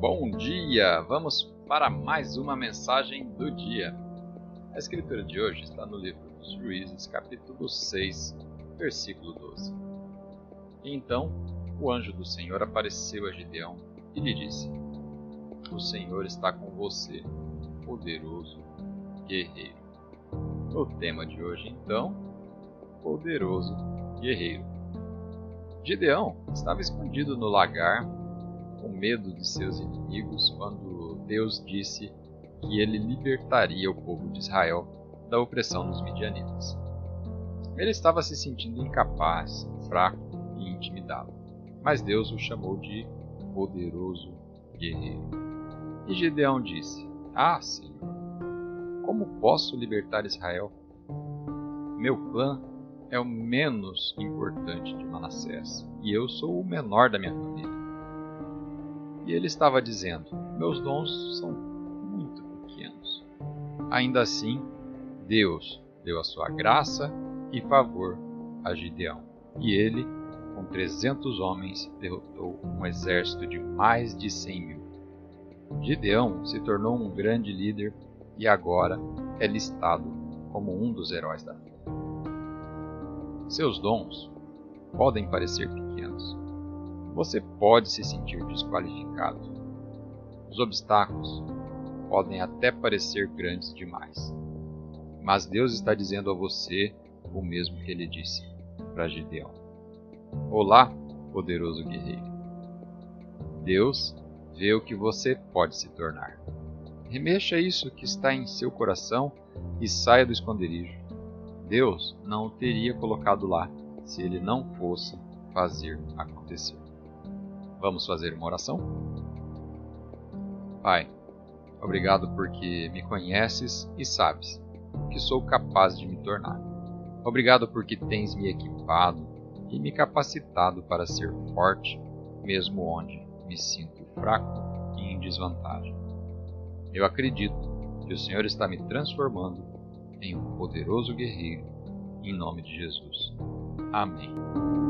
Bom dia! Vamos para mais uma mensagem do dia. A escritura de hoje está no livro dos Juízes, capítulo 6, versículo 12. E então o anjo do Senhor apareceu a Gideão e lhe disse: O Senhor está com você, poderoso guerreiro. O tema de hoje, então, poderoso guerreiro. Gideão estava escondido no lagar com medo de seus inimigos quando Deus disse que ele libertaria o povo de Israel da opressão dos midianitas. Ele estava se sentindo incapaz, fraco e intimidado, mas Deus o chamou de poderoso guerreiro. E Gideão disse: Ah, Senhor, como posso libertar Israel? Meu clã é o menos importante de Manassés e eu sou o menor da minha família. E ele estava dizendo: Meus dons são muito pequenos. Ainda assim, Deus deu a sua graça e favor a Gideão. E ele, com trezentos homens, derrotou um exército de mais de cem mil. Gideão se tornou um grande líder e agora é listado como um dos heróis da fé. Seus dons podem parecer pequenos, você pode se sentir desqualificado. Os obstáculos podem até parecer grandes demais. Mas Deus está dizendo a você o mesmo que ele disse para Gideão. Olá, poderoso guerreiro. Deus vê o que você pode se tornar. Remexa isso que está em seu coração e saia do esconderijo. Deus não o teria colocado lá se ele não fosse fazer acontecer. Vamos fazer uma oração? Pai, obrigado porque me conheces e sabes que sou capaz de me tornar. Obrigado porque tens me equipado e me capacitado para ser forte, mesmo onde me sinto fraco e em desvantagem. Eu acredito que o Senhor está me transformando em um poderoso guerreiro, em nome de Jesus. Amém.